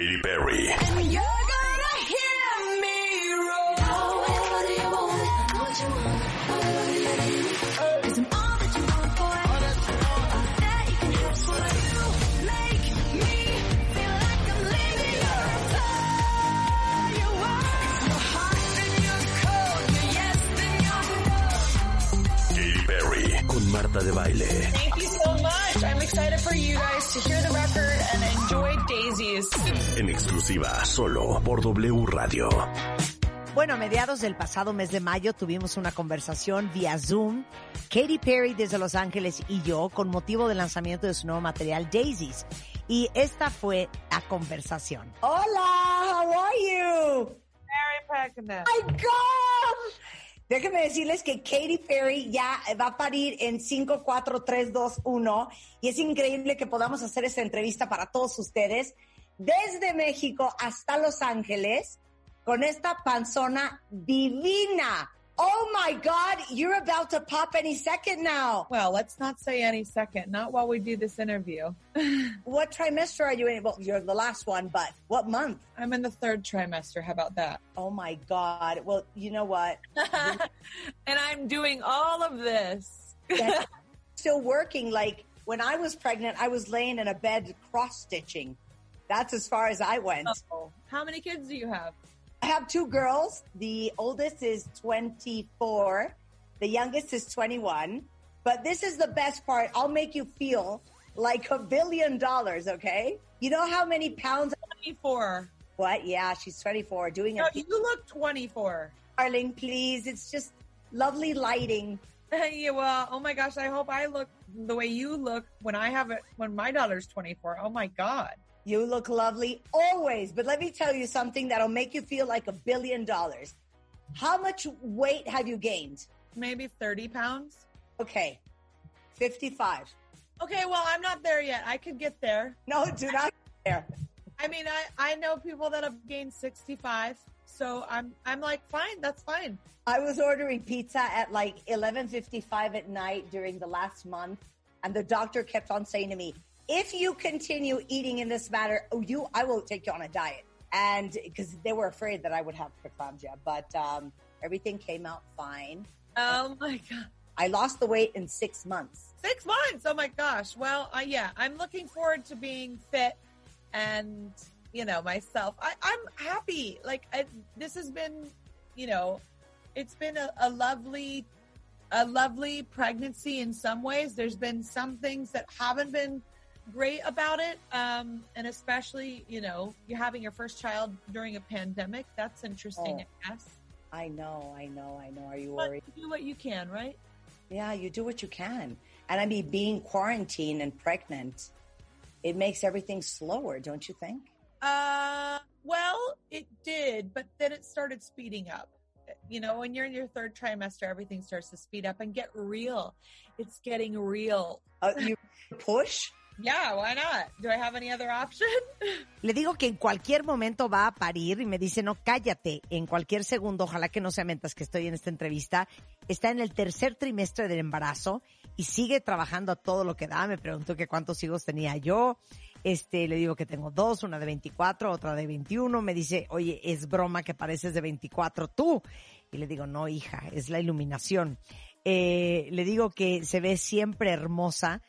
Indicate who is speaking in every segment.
Speaker 1: Katy Perry. Marta de Baile.
Speaker 2: I'm excited for you guys to hear the record and enjoy Daisies.
Speaker 1: En exclusiva, solo por W Radio.
Speaker 3: Bueno, a mediados del pasado mes de mayo tuvimos una conversación vía Zoom, Katy Perry desde Los Ángeles y yo, con motivo del lanzamiento de su nuevo material Daisies. Y esta fue la conversación. Hola, how are you?
Speaker 2: Very pregnant.
Speaker 3: my God! Déjenme decirles que Katy Perry ya va a parir en 5, 4, 3, 2, 1 y es increíble que podamos hacer esta entrevista para todos ustedes desde México hasta Los Ángeles con esta panzona divina. Oh my God, you're about to pop any second now.
Speaker 2: Well, let's not say any second, not while we do this interview.
Speaker 3: What trimester are you in? Well, you're the last one, but what month?
Speaker 2: I'm in the third trimester. How about that?
Speaker 3: Oh my God. Well, you know what?
Speaker 2: and I'm doing all of this.
Speaker 3: Still working. Like when I was pregnant, I was laying in a bed cross stitching. That's as far as I went.
Speaker 2: Oh. How many kids do you have?
Speaker 3: I have two girls. The oldest is 24. The youngest is 21. But this is the best part. I'll make you feel like a billion dollars, okay? You know how many pounds?
Speaker 2: 24.
Speaker 3: What? Yeah, she's 24 doing
Speaker 2: No,
Speaker 3: a
Speaker 2: you look 24.
Speaker 3: darling, please. It's just lovely lighting.
Speaker 2: yeah, well, oh my gosh, I hope I look the way you look when I have it, when my daughter's 24. Oh my God.
Speaker 3: You look lovely always, but let me tell you something that'll make you feel like a billion dollars. How much weight have you gained?
Speaker 2: Maybe 30 pounds.
Speaker 3: Okay. 55.
Speaker 2: Okay, well, I'm not there yet. I could get there.
Speaker 3: No, do not there.
Speaker 2: I mean, I, I know people that have gained 65. So I'm, I'm like, fine, that's fine.
Speaker 3: I was ordering pizza at like 11:55 at night during the last month and the doctor kept on saying to me, "If you continue eating in this manner, oh, you I will take you on a diet." And because they were afraid that I would have preeclampsia, but um, everything came out fine.
Speaker 2: Oh my God.
Speaker 3: I lost the weight in 6 months.
Speaker 2: Six months. Oh my gosh. Well, uh, yeah, I'm looking forward to being fit and, you know, myself. I, I'm happy. Like I, this has been, you know, it's been a, a lovely, a lovely pregnancy in some ways. There's been some things that haven't been great about it. Um, and especially, you know, you're having your first child during a pandemic. That's interesting,
Speaker 3: Oh.
Speaker 2: I guess.
Speaker 3: I know, I know, I know. Are you
Speaker 2: But
Speaker 3: worried?
Speaker 2: you do what you can, right?
Speaker 3: Yeah, you do what you can. And I mean, being quarantined and pregnant, it makes everything slower, don't you think?
Speaker 2: Uh, well, it did, but then it started speeding up. You know, when you're in your third trimester, everything starts to speed up and get real. It's getting real.
Speaker 3: Uh, you push?
Speaker 2: Yeah, why not? Do I have any other option?
Speaker 3: Le digo que en cualquier momento va a parir y me dice, no, cállate, en cualquier segundo, ojalá que no sea mientras que estoy en esta entrevista, está en el tercer trimestre del embarazo y sigue trabajando a todo lo que da. Me preguntó que cuántos hijos tenía yo. Este, le digo que tengo dos, una de 24, otra de 21. Me dice, oye, es broma que pareces de 24 tú. Y le digo, no, hija, es la iluminación. Eh, le digo que se ve siempre hermosa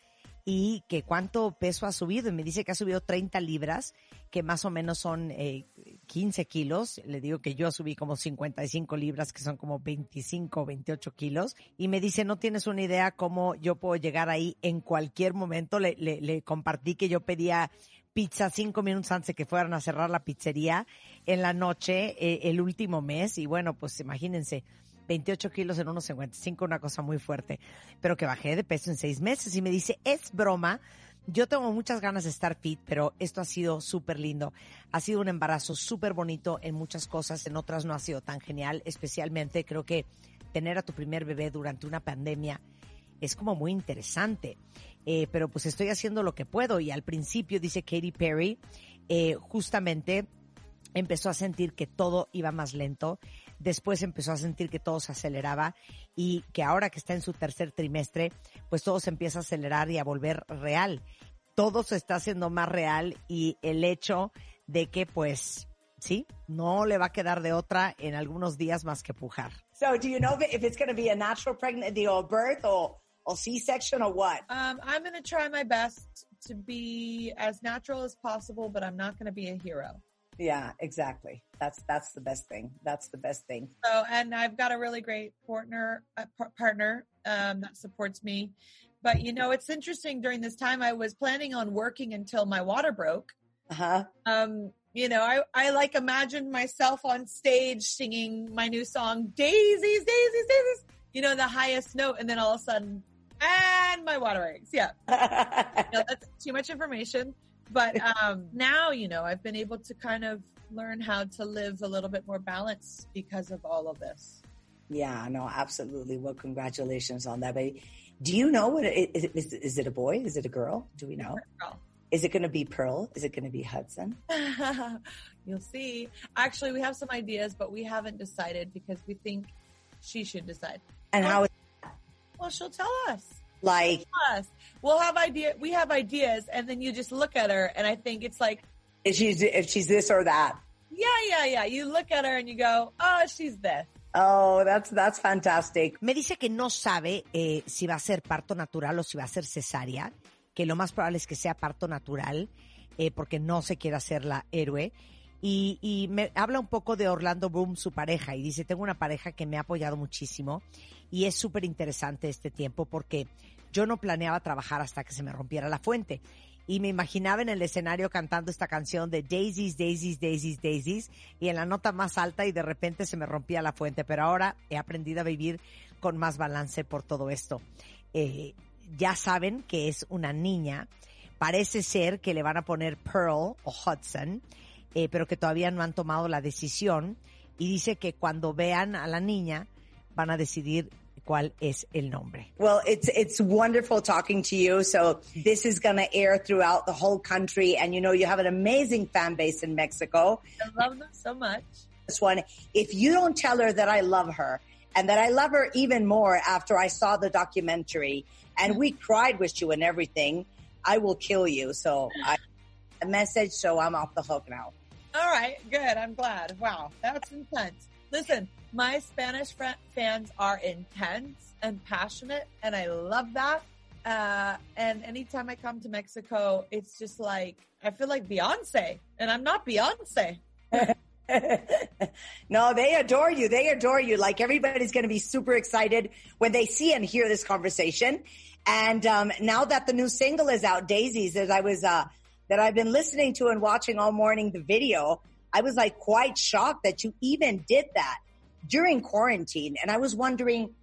Speaker 3: y que cuánto peso ha subido. Y me dice que ha subido 30 libras, que más o menos son eh, 15 kilos. Le digo que yo subí como 55 libras, que son como 25 o 28 kilos. Y me dice, no tienes una idea cómo yo puedo llegar ahí en cualquier momento. Le, le, le compartí que yo pedía pizza cinco minutos antes de que fueran a cerrar la pizzería en la noche eh, el último mes. Y bueno, pues imagínense. 28 kilos en unos 55, una cosa muy fuerte, pero que bajé de peso en seis meses y me dice, es broma, yo tengo muchas ganas de estar fit, pero esto ha sido súper lindo. Ha sido un embarazo súper bonito en muchas cosas, en otras no ha sido tan genial, especialmente creo que tener a tu primer bebé durante una pandemia es como muy interesante. Eh, pero pues estoy haciendo lo que puedo y al principio, dice Katy Perry, eh, justamente empezó a sentir que todo iba más lento, después empezó a sentir que todo se aceleraba y que ahora que está en su tercer trimestre, pues todo se empieza a acelerar y a volver real. Todo se está haciendo más real y el hecho de que pues sí, no le va a quedar de otra en algunos días más que pujar.
Speaker 4: So, do you know if, if it's going to be a natural pregnancy or birth or, or C-section or what?
Speaker 2: Um, I'm going to try my best to be as natural as possible, but I'm not going to be a hero.
Speaker 4: Yeah, exactly. That's that's the best thing. That's the best thing.
Speaker 2: So, and I've got a really great partner, uh, par- partner um, that supports me. But you know, it's interesting. During this time, I was planning on working until my water broke.
Speaker 4: Uh huh.
Speaker 2: Um, you know, I I like imagined myself on stage singing my new song, "Daisies, Daisies, Daisies." You know, the highest note, and then all of a sudden, and my water breaks. Yeah, no, that's too much information. But um, now, you know, I've been able to kind of learn how to live a little bit more balanced because of all of this.
Speaker 4: yeah, no, absolutely. Well, congratulations on that, baby. Do you know what it is? Is, is it a boy? Is it a girl? Do we know? Is it going to be Pearl? Is it going to be Hudson?
Speaker 2: You'll see. Actually, we have some ideas, but we haven't decided because we think she should decide.
Speaker 4: And how?
Speaker 2: Well, she'll tell us.
Speaker 4: Like,
Speaker 2: Us. We'll have idea. We have ideas, and then you just look at her, and I think it's like,
Speaker 4: if she's if she's this or that?
Speaker 2: yeah, yeah, yeah. You look at her and you go, oh, she's this.
Speaker 4: Oh, that's that's fantastic.
Speaker 3: Me dice que no sabe eh, si va a ser parto natural o si va a ser cesárea, que lo más probable es que sea parto natural, eh, porque no se quiere hacer la héroe. Y, y me habla un poco de Orlando Bloom, su pareja, y dice, tengo una pareja que me ha apoyado muchísimo y es súper interesante este tiempo porque yo no planeaba trabajar hasta que se me rompiera la fuente. Y me imaginaba en el escenario cantando esta canción de Daisies, Daisies, Daisies, Daisies, y en la nota más alta y de repente se me rompía la fuente. Pero ahora he aprendido a vivir con más balance por todo esto. Eh, ya saben que es una niña. Parece ser que le van a poner Pearl o Hudson, eh, pero que todavía no han tomado la decisión. Y dice que cuando vean a la niña van a decidir cuál es el nombre.
Speaker 4: Well, it's it's wonderful talking to you. So this is going to air throughout the whole country, and you know you have an amazing fan base in Mexico.
Speaker 2: I love them so much.
Speaker 4: This one, if you don't tell her that I love her and that I love her even more after I saw the documentary and we cried with you and everything, I will kill you. So I a message. So I'm off the hook now.
Speaker 2: All right, good. I'm glad. Wow, that's intense. Listen, my Spanish fans are intense and passionate, and I love that. Uh, and anytime I come to Mexico, it's just like I feel like Beyonce, and I'm not Beyonce.
Speaker 4: no, they adore you. They adore you. Like everybody's going to be super excited when they see and hear this conversation. And um, now that the new single is out, Daisies, as I was uh, that I've been listening to and watching all morning the video, I was like quite shocked that you even did that during quarantine. And I was wondering,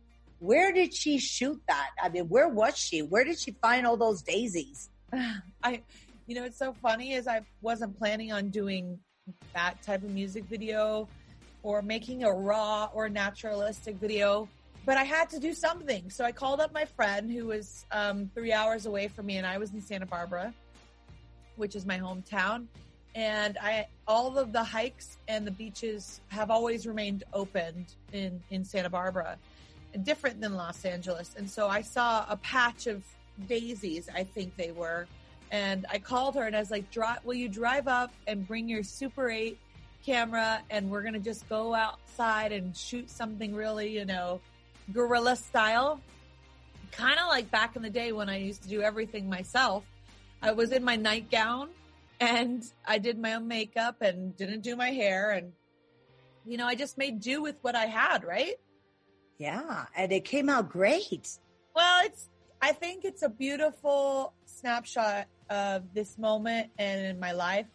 Speaker 4: where did she shoot that? I mean, where was she? Where did she find all those daisies?
Speaker 2: I, you know, it's so funny is I wasn't planning on doing that type of music video or making a raw or naturalistic video, but I had to do something. So I called up my friend who was um, three hours away from me, and I was in Santa Barbara, which is my hometown. And I, all of the hikes and the beaches have always remained opened in in Santa Barbara, different than Los Angeles. And so I saw a patch of daisies, I think they were. And I called her and I was like, "Dri- will you drive up and bring your Super 8 camera and we're to just go outside and shoot something really, you know, guerrilla style? Kind of like back in the day when I used to do everything myself. I was in my nightgown and I did my own makeup and didn't do my hair. And, you know, I just made do with what I had, right?
Speaker 4: Yeah, and it came out great.
Speaker 2: Well, it's, I think it's a beautiful snapshot of this moment and in my life.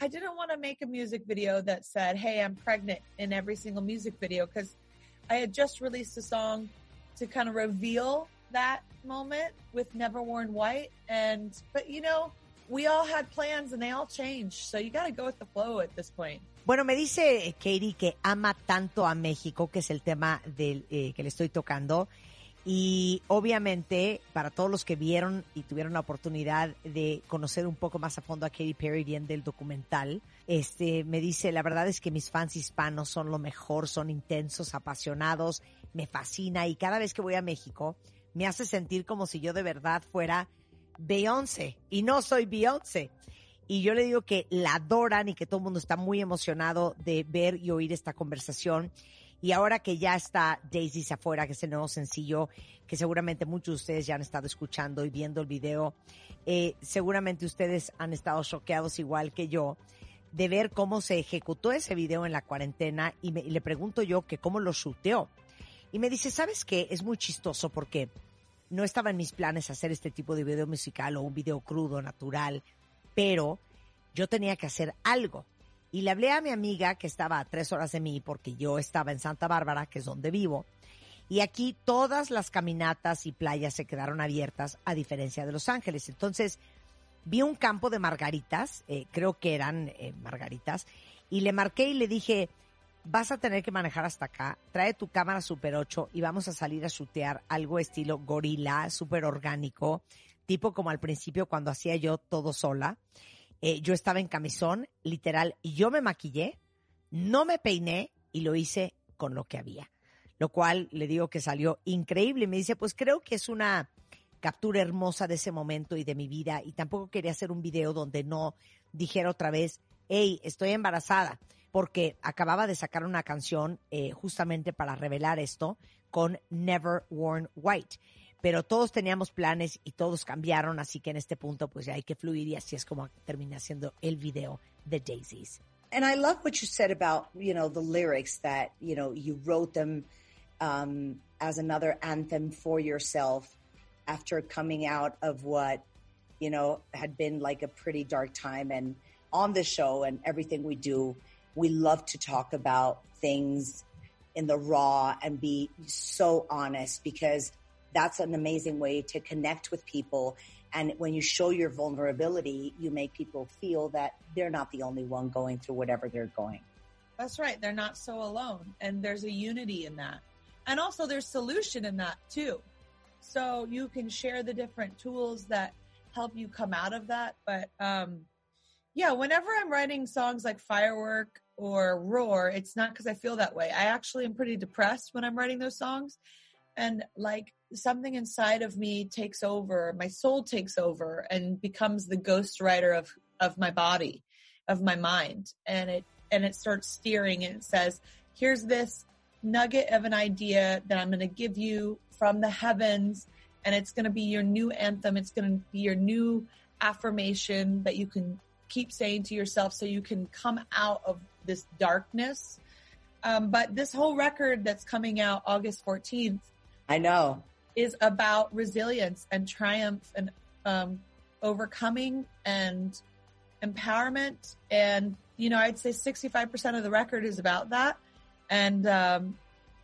Speaker 2: I didn't want to make a music video that said, Hey, I'm pregnant in every single music video because I had just released a song to kind of reveal that moment with Never Worn White. And, but you know, we all had plans and they all changed. So you got to go with the flow at this point.
Speaker 3: Bueno, me dice Katie que ama tanto a México, que es el tema del, eh, que le estoy tocando. Y obviamente, para todos los que vieron y tuvieron la oportunidad de conocer un poco más a fondo a Katy Perry bien del documental, este, me dice, la verdad es que mis fans hispanos son lo mejor, son intensos, apasionados, me fascina y cada vez que voy a México me hace sentir como si yo de verdad fuera Beyoncé y no soy Beyoncé. y yo le digo que la adoran y que todo el mundo está muy emocionado de ver y oír esta conversación. Y ahora que ya está Daisy afuera, que es el nuevo sencillo, que seguramente muchos de ustedes ya han estado escuchando y viendo el video, eh, seguramente ustedes han estado choqueados igual que yo de ver cómo se ejecutó ese video en la cuarentena y, y le pregunto yo que cómo lo shooteó. Y me dice, ¿sabes qué? Es muy chistoso porque no estaba en mis planes hacer este tipo de video musical o un video crudo, natural, pero yo tenía que hacer algo. Y le hablé a mi amiga que estaba a tres horas de mí porque yo estaba en Santa Bárbara, que es donde vivo. Y aquí todas las caminatas y playas se quedaron abiertas a diferencia de Los Ángeles. Entonces vi un campo de margaritas, eh, creo que eran eh, margaritas, y le marqué y le dije, vas a tener que manejar hasta acá, trae tu cámara Super 8 y vamos a salir a chutear algo estilo gorila, súper orgánico, tipo como al principio cuando hacía yo todo sola. Eh, yo estaba en camisón, literal, y yo me maquillé, no me peiné y lo hice con lo que había. Lo cual le digo que salió increíble. Me dice, pues creo que es una captura hermosa de ese momento y de mi vida. Y tampoco quería hacer un video donde no dijera otra vez, hey, estoy embarazada. Porque acababa de sacar una canción eh, justamente para revelar esto con Never Worn White pero todos teníamos planes y todos cambiaron, así que en este punto pues ya hay que fluir y así es como termina siendo el video de Daisies.
Speaker 4: And I love what you said about, you know, the lyrics that, you know, you wrote them um, as another anthem for yourself after coming out of what, you know, had been like a pretty dark time. And on the show and everything we do, we love to talk about things in the raw and be so honest because that's an amazing way to connect with people. And when you show your vulnerability, you make people feel that they're not the only one going through whatever they're going.
Speaker 2: That's right. They're not so alone. And there's a unity in that. And also there's solution in that too. So you can share the different tools that help you come out of that. But, um, yeah, whenever I'm writing songs like Firework or Roar, it's not because I feel that way. I actually am pretty depressed when I'm writing those songs. And like something inside of me takes over, my soul takes over and becomes the ghost writer of, of my body, of my mind. And it, and it starts steering and it says, here's this nugget of an idea that I'm going to give you from the heavens. And it's going to be your new anthem. It's going to be your new affirmation that you can keep saying to yourself so you can come out of this darkness. Um, but this whole record that's coming out August 14th.
Speaker 4: I know
Speaker 2: is about resilience and triumph and um, overcoming and empowerment. And, you know, I'd say 65% of the record is about that. And, um,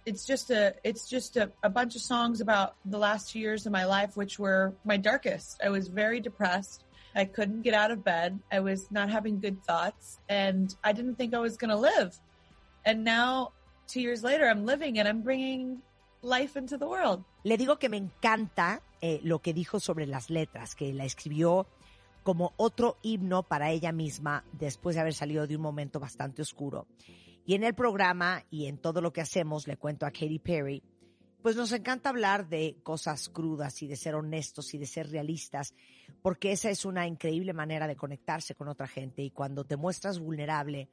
Speaker 2: it's just a, it's just a, a bunch of songs about the last two years of my life, which were my darkest. I was very depressed. I couldn't get out of bed. I was not having good thoughts and I didn't think I was going to live. And now two years later, I'm living and I'm bringing life into the world.
Speaker 3: Le digo que me encanta eh, lo que dijo sobre las letras, que la escribió como otro himno para ella misma después de haber salido de un momento bastante oscuro. Y en el programa y en todo lo que hacemos, le cuento a Katy Perry, pues nos encanta hablar de cosas crudas y de ser honestos y de ser realistas, porque esa es una increíble manera de conectarse con otra gente y cuando te muestras vulnerable,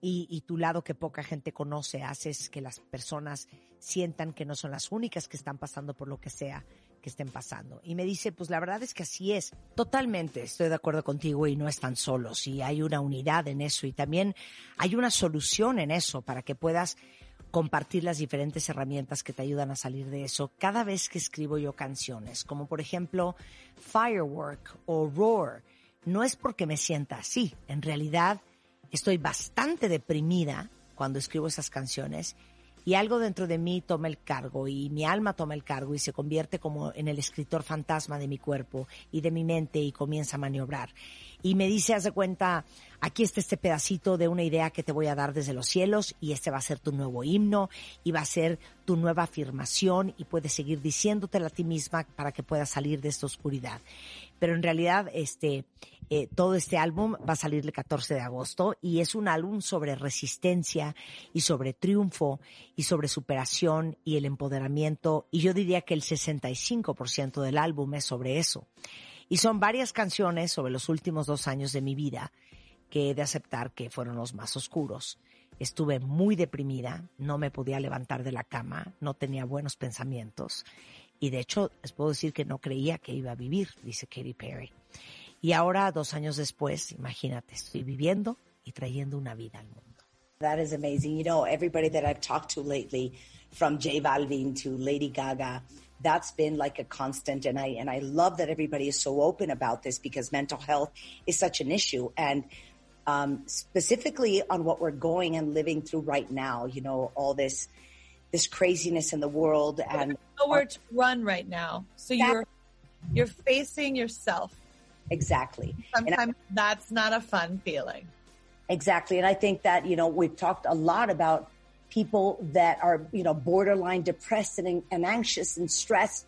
Speaker 3: y, tu lado que poca gente conoce, haces que las personas sientan que no son las únicas que están pasando por lo que sea que estén pasando. Y me dice, pues la verdad es que así es. Totalmente estoy de acuerdo contigo y no están solos y hay una unidad en eso y también hay una solución en eso para que puedas compartir las diferentes herramientas que te ayudan a salir de eso cada vez que escribo yo canciones, como por ejemplo Firework o Roar. No es porque me sienta así, en realidad estoy bastante deprimida cuando escribo esas canciones y algo dentro de mí toma el cargo y mi alma toma el cargo y se convierte como en el escritor fantasma de mi cuerpo y de mi mente y comienza a maniobrar. Y me dice, haz de cuenta, aquí está este pedacito de una idea que te voy a dar desde los cielos y este va a ser tu nuevo himno y va a ser tu nueva afirmación y puedes seguir diciéndotela a ti misma para que puedas salir de esta oscuridad pero en realidad este eh, todo este álbum va a salir el 14 de agosto y es un álbum sobre resistencia y sobre triunfo y sobre superación y el empoderamiento y yo diría que el 65% del álbum es sobre eso. Y son varias canciones sobre los últimos dos años de mi vida que he de aceptar que fueron los más oscuros. Estuve muy deprimida, no me podía levantar de la cama, no tenía buenos pensamientos y de hecho les puedo decir que no creía que iba a vivir, dice Katy Perry. Y ahora, dos años después, imagínate, estoy viviendo y trayendo una vida al mundo.
Speaker 4: That is amazing. You know, everybody that I've talked to lately, from J Balvin to Lady Gaga, that's been like a constant. And I, and I love that everybody is so open about this because mental health is such an issue. And, um, specifically on what we're going and living through right now, you know, all this, this craziness in the world and
Speaker 2: nowhere to run right now. So you're, you're facing yourself.
Speaker 4: Exactly.
Speaker 2: Sometimes that's not a fun feeling.
Speaker 4: Exactly. And I think that, you know, we've talked a lot about people that are, you know, borderline depressed and, and anxious and stressed.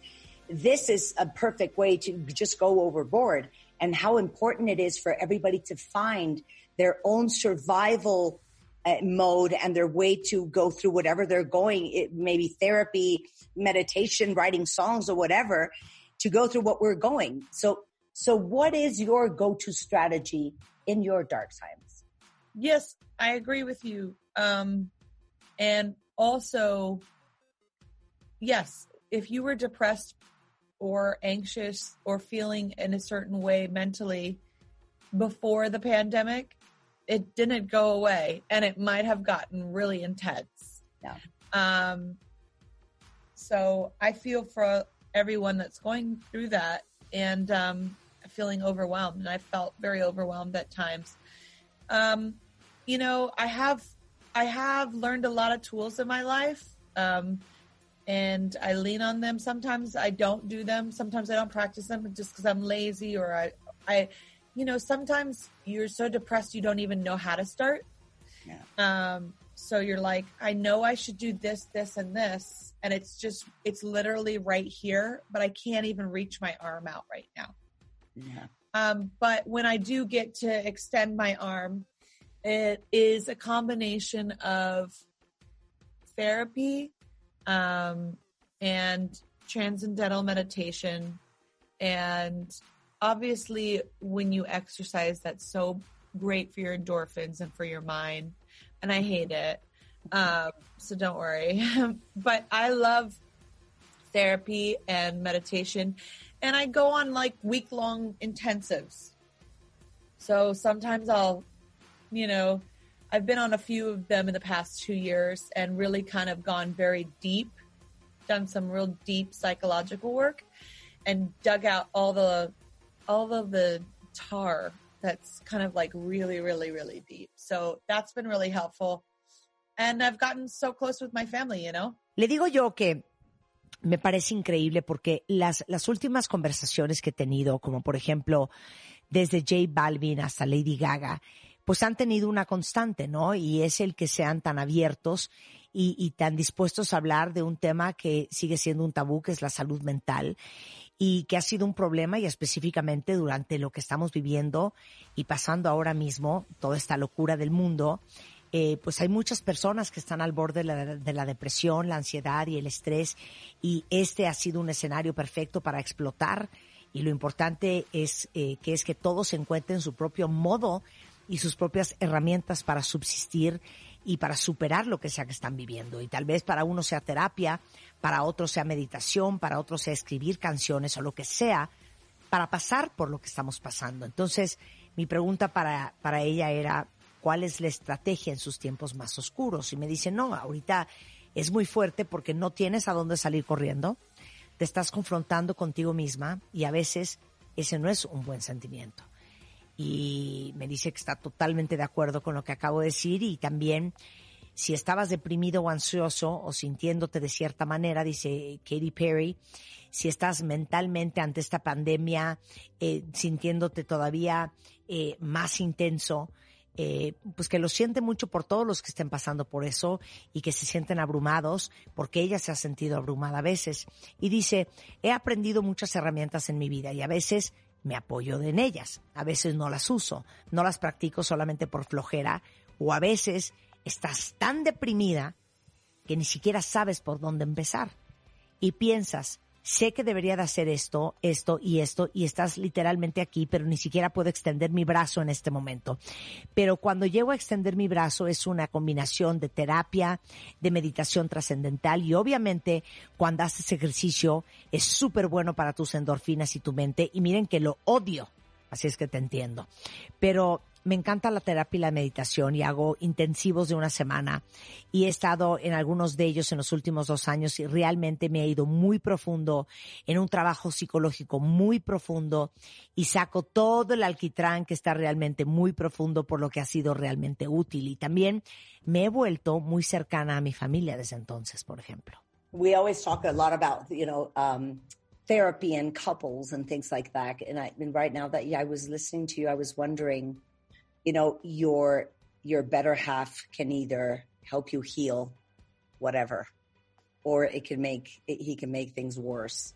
Speaker 4: This is a perfect way to just go overboard and how important it is for everybody to find their own survival uh, mode and their way to go through whatever they're going, it, maybe therapy, meditation, writing songs or whatever to go through what we're going. So, so what is your go-to strategy in your dark times?
Speaker 2: Yes, I agree with you. Um, and also, yes, if you were depressed or anxious or feeling in a certain way mentally before the pandemic, it didn't go away and it might have gotten really intense.
Speaker 4: Yeah.
Speaker 2: Um, so I feel for everyone that's going through that and um, feeling overwhelmed. And I felt very overwhelmed at times. Um, you know, I have I have learned a lot of tools in my life, um, and I lean on them. Sometimes I don't do them. Sometimes I don't practice them just because I'm lazy or I I you know sometimes you're so depressed you don't even know how to start.
Speaker 4: Yeah.
Speaker 2: Um, so you're like, I know I should do this, this, and this, and it's just it's literally right here, but I can't even reach my arm out right now.
Speaker 4: Yeah.
Speaker 2: Um, but when I do get to extend my arm, it is a combination of therapy um, and transcendental meditation. And obviously, when you exercise, that's so great for your endorphins and for your mind. And I hate it. Um, so don't worry. but I love therapy and meditation. And I go on like week long intensives. So sometimes I'll, you know, I've been on a few of them in the past two years and really kind of gone very deep, done some real deep psychological work and dug out all the, all of the tar that's kind of like really, really, really deep. So that's been really helpful. And I've gotten so close with my family, you know?
Speaker 3: Le digo yo que me parece increíble porque las, las últimas conversaciones que he tenido, como por ejemplo desde J Balvin hasta Lady Gaga, pues han tenido una constante, ¿no? Y es el que sean tan abiertos y, y, tan dispuestos a hablar de un tema que sigue siendo un tabú, que es la salud mental, y que ha sido un problema y específicamente durante lo que estamos viviendo y pasando ahora mismo, toda esta locura del mundo, eh, pues hay muchas personas que están al borde de la, de la, depresión, la ansiedad y el estrés y este ha sido un escenario perfecto para explotar y lo importante es eh, que es que todos encuentren su propio modo y sus propias herramientas para subsistir y para superar lo que sea que están viviendo. Y tal vez para uno sea terapia, para otro sea meditación, para otro sea escribir canciones o lo que sea, para pasar por lo que estamos pasando. Entonces, mi pregunta para, para ella era, cuál es la estrategia en sus tiempos más oscuros. Y me dice, no, ahorita es muy fuerte porque no tienes a dónde salir corriendo, te estás confrontando contigo misma y a veces ese no es un buen sentimiento. Y me dice que está totalmente de acuerdo con lo que acabo de decir y también si estabas deprimido o ansioso o sintiéndote de cierta manera, dice Katy Perry, si estás mentalmente ante esta pandemia eh, sintiéndote todavía eh, más intenso, eh, pues que lo siente mucho por todos los que estén pasando por eso y que se sienten abrumados, porque ella se ha sentido abrumada a veces. Y dice, he aprendido muchas herramientas en mi vida y a veces me apoyo en ellas, a veces no las uso, no las practico solamente por flojera o a veces estás tan deprimida que ni siquiera sabes por dónde empezar y piensas, sé que debería de hacer esto, esto y esto, y estás literalmente aquí, pero ni siquiera puedo extender mi brazo en este momento. Pero cuando llego a extender mi brazo es una combinación de terapia, de meditación trascendental y obviamente cuando haces ejercicio es súper bueno para tus endorfinas y tu mente. Y miren que lo odio, así es que te entiendo. Pero me encanta la terapia y la meditación y hago intensivos de una semana y he estado en algunos de ellos en los últimos dos años y realmente me he ido muy profundo en un trabajo psicológico muy profundo y saco todo el alquitrán que está realmente muy profundo por lo que ha sido realmente útil y también me he vuelto muy cercana a mi familia desde entonces, por ejemplo.
Speaker 4: We always talk a lot about, you know, um, therapy and couples and things like that. And, I, right now that yeah, I was listening to you, I was wondering, you know, your your better half can either help you heal whatever, or it can make it, he can make things worse.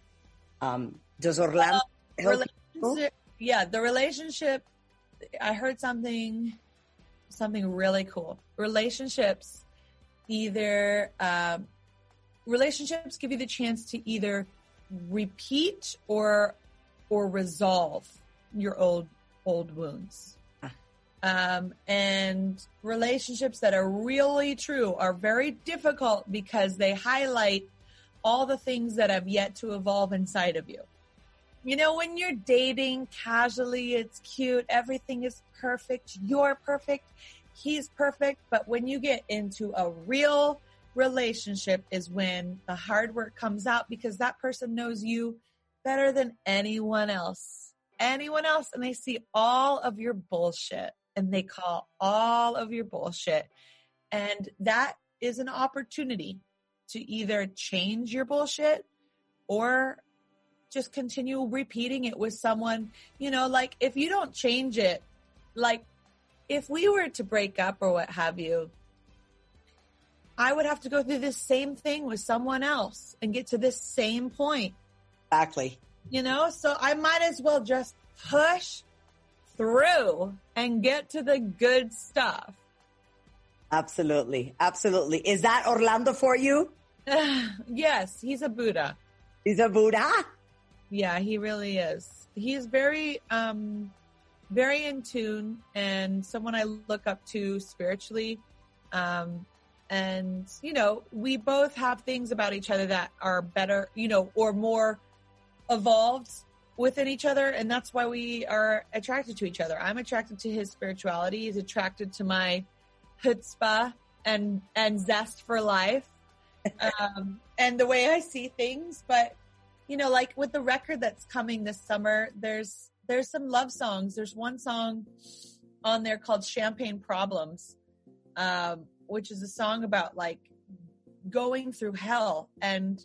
Speaker 4: Um, does Orlando
Speaker 2: Uh,
Speaker 4: help you?
Speaker 2: yeah, the relationship. I heard something, something really cool. Relationships, either um, relationships give you the chance to either repeat or or resolve your old old wounds. Um, and relationships that are really true are very difficult because they highlight all the things that have yet to evolve inside of you. You know, when you're dating casually, it's cute, everything is perfect, you're perfect, he's perfect. But when you get into a real relationship, is when the hard work comes out because that person knows you better than anyone else. Anyone else, and they see all of your bullshit and they call all of your bullshit. And that is an opportunity to either change your bullshit or just continue repeating it with someone, you know, like if you don't change it, like if we were to break up or what have you, I would have to go through this same thing with someone else and get to this same point,
Speaker 4: Exactly.
Speaker 2: you know? So I might as well just push through and get to the good stuff.
Speaker 4: Absolutely. Absolutely. Is that Orlando for you?
Speaker 2: yes, he's a Buddha.
Speaker 4: He's a Buddha.
Speaker 2: Yeah, he really is. He's very, um, very in tune and someone I look up to spiritually. Um, and you know, we both have things about each other that are better, you know, or more evolved within each other. And that's why we are attracted to each other. I'm attracted to his spirituality. He's attracted to my chutzpah and, and zest for life. um, and the way I see things, but you know, like with the record that's coming this summer, there's there's some love songs. There's one song on there called Champagne Problems, um, which is a song about like going through hell and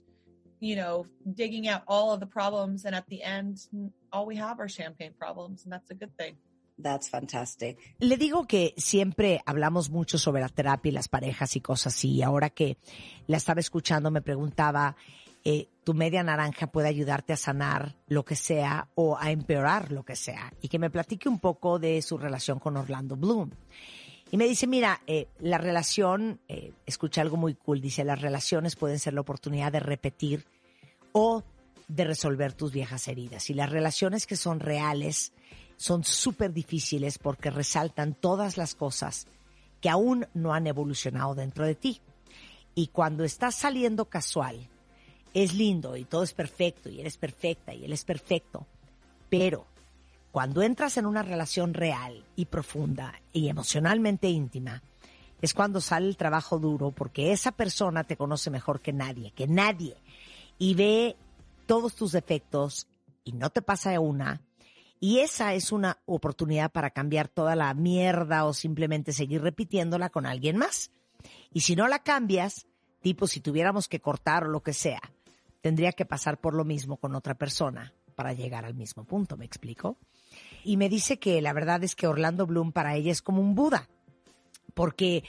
Speaker 2: you know digging out all of the problems, and at the end, all we have are champagne problems, and that's a good thing.
Speaker 4: That's fantastic.
Speaker 3: Le digo que siempre hablamos mucho sobre la terapia y las parejas y cosas así. Y ahora que la estaba escuchando me preguntaba, eh, tu media naranja puede ayudarte a sanar lo que sea o a empeorar lo que sea. Y que me platique un poco de su relación con Orlando Bloom. Y me dice, mira, eh, la relación, eh, escucha algo muy cool, dice, las relaciones pueden ser la oportunidad de repetir o de resolver tus viejas heridas. Y las relaciones que son reales son súper difíciles porque resaltan todas las cosas que aún no han evolucionado dentro de ti. Y cuando estás saliendo casual, es lindo y todo es perfecto y eres perfecta y él es perfecto. Pero cuando entras en una relación real y profunda y emocionalmente íntima, es cuando sale el trabajo duro porque esa persona te conoce mejor que nadie, que nadie, y ve todos tus defectos y no te pasa una. Y esa es una oportunidad para cambiar toda la mierda o simplemente seguir repitiéndola con alguien más. Y si no la cambias, tipo si tuviéramos que cortar o lo que sea, tendría que pasar por lo mismo con otra persona para llegar al mismo punto, ¿me explico? Y me dice que la verdad es que Orlando Bloom para ella es como un Buda, porque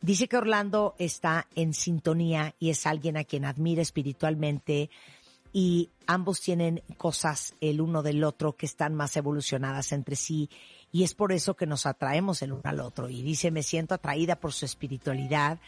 Speaker 3: dice que Orlando está en sintonía y es alguien a quien admira espiritualmente y ambos tienen cosas el uno del otro que están más evolucionadas entre sí y es por eso que nos atraemos el uno al otro. Y dice, me siento atraída por su espiritualidad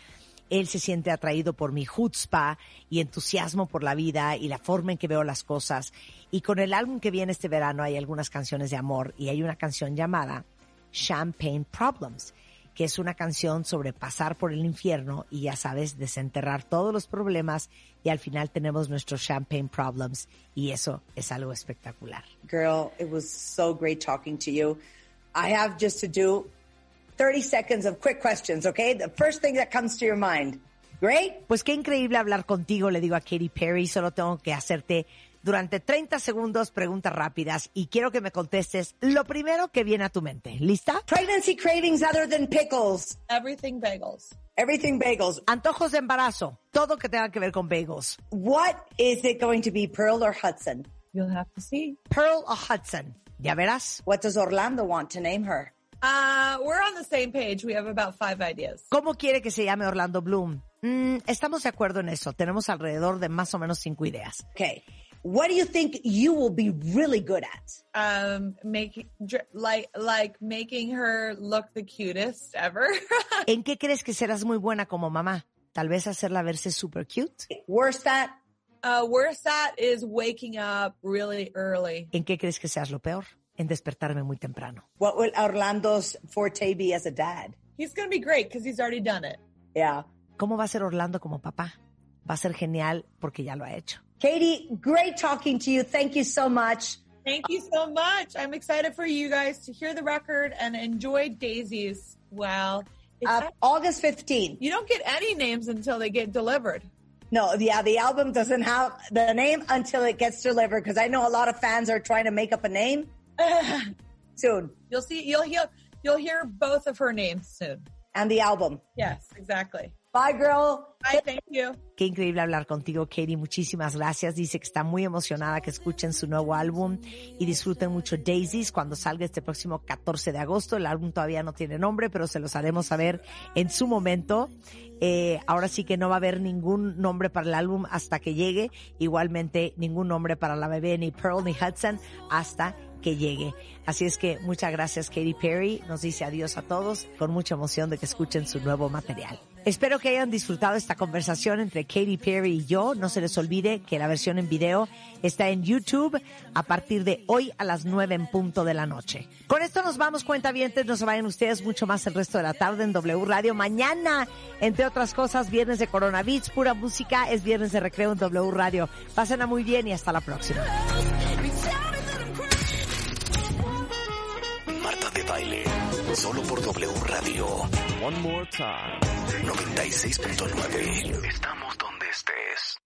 Speaker 3: él se siente atraído por mi chutzpah y entusiasmo por la vida y la forma en que veo las cosas. Y con el álbum que viene este verano hay algunas canciones de amor y hay una canción llamada Champagne Problems, que es una canción sobre pasar por el infierno y ya sabes, desenterrar todos los problemas y al final tenemos nuestros Champagne Problems y eso es algo espectacular.
Speaker 4: Girl, it was so great talking to you. I have just to do 30 seconds of quick questions, okay? The first thing that comes to your mind. Great?
Speaker 3: Pues qué increíble hablar contigo, le digo a Katy Perry, solo tengo que hacerte durante 30 segundos preguntas rápidas y quiero que me contestes lo primero que viene a tu mente. ¿Lista?
Speaker 4: Pregnancy cravings other than pickles.
Speaker 2: Everything bagels.
Speaker 4: Everything bagels.
Speaker 3: Antojos de embarazo, todo que tenga que ver con bagels.
Speaker 4: What is it going to be, Pearl or Hudson?
Speaker 2: You'll have to see.
Speaker 3: Pearl or Hudson, ya verás.
Speaker 4: What does Orlando want to name her?
Speaker 2: Uh, we're on the same page. We have about five ideas.
Speaker 3: ¿Cómo quiere que se llame Orlando Bloom? Mm, estamos de acuerdo en eso. Tenemos alrededor de más o menos cinco ideas.
Speaker 4: Okay. What do you think you will be really good at?
Speaker 2: Um, making dr- like like making her look the cutest ever.
Speaker 3: ¿En qué crees que serás muy buena como mamá? Tal vez hacerla verse super cute.
Speaker 4: Worst at?
Speaker 2: uh, worst at is waking up really early.
Speaker 3: ¿En qué crees que seas lo peor? En despertarme muy temprano.
Speaker 4: What will Orlando's forte be as a dad?
Speaker 2: He's gonna be great because he's already done it.
Speaker 4: Yeah.
Speaker 3: ¿Cómo va a ser Orlando como papá? Va a ser genial porque ya lo ha hecho.
Speaker 4: Katie, great talking to you. Thank you so much.
Speaker 2: Thank you so much. I'm excited for you guys to hear the record and enjoy Daisies. Well, it's
Speaker 4: Uh, August 15th.
Speaker 2: you don't get any names until they get delivered.
Speaker 4: No, yeah, the album doesn't have the name until it gets delivered because I know a lot of fans are trying to make up a name soon.
Speaker 2: You'll see. You'll hear. You'll hear both of her names soon.
Speaker 4: And the album.
Speaker 2: Yes, exactly.
Speaker 4: Bye, girl.
Speaker 2: Bye. Thank you.
Speaker 3: Qué increíble hablar contigo, Katie. Muchísimas gracias. Dice que está muy emocionada que escuchen su nuevo álbum y disfruten mucho Daisies cuando salga este próximo 14 de agosto. El álbum todavía no tiene nombre, pero se los haremos saber en su momento. Eh, ahora sí que no va a haber ningún nombre para el álbum hasta que llegue. Igualmente, ningún nombre para la bebé, ni Pearl ni Hudson, hasta que llegue. Así es que muchas gracias Katy Perry, nos dice adiós a todos con mucha emoción de que escuchen su nuevo material. Espero que hayan disfrutado esta conversación entre Katy Perry y yo. No se les olvide que la versión en video está en YouTube a partir de hoy a las 9 en punto de la noche. Con esto nos vamos, cuentavientes, no se vayan ustedes mucho más el resto de la tarde en W Radio. Mañana, entre otras cosas, viernes de Corona Beats, pura música, es viernes de recreo en W Radio. Pásenla muy bien y hasta la próxima.
Speaker 1: Solo por W Radio.
Speaker 5: One more time.
Speaker 1: 96.9. Estamos donde estés.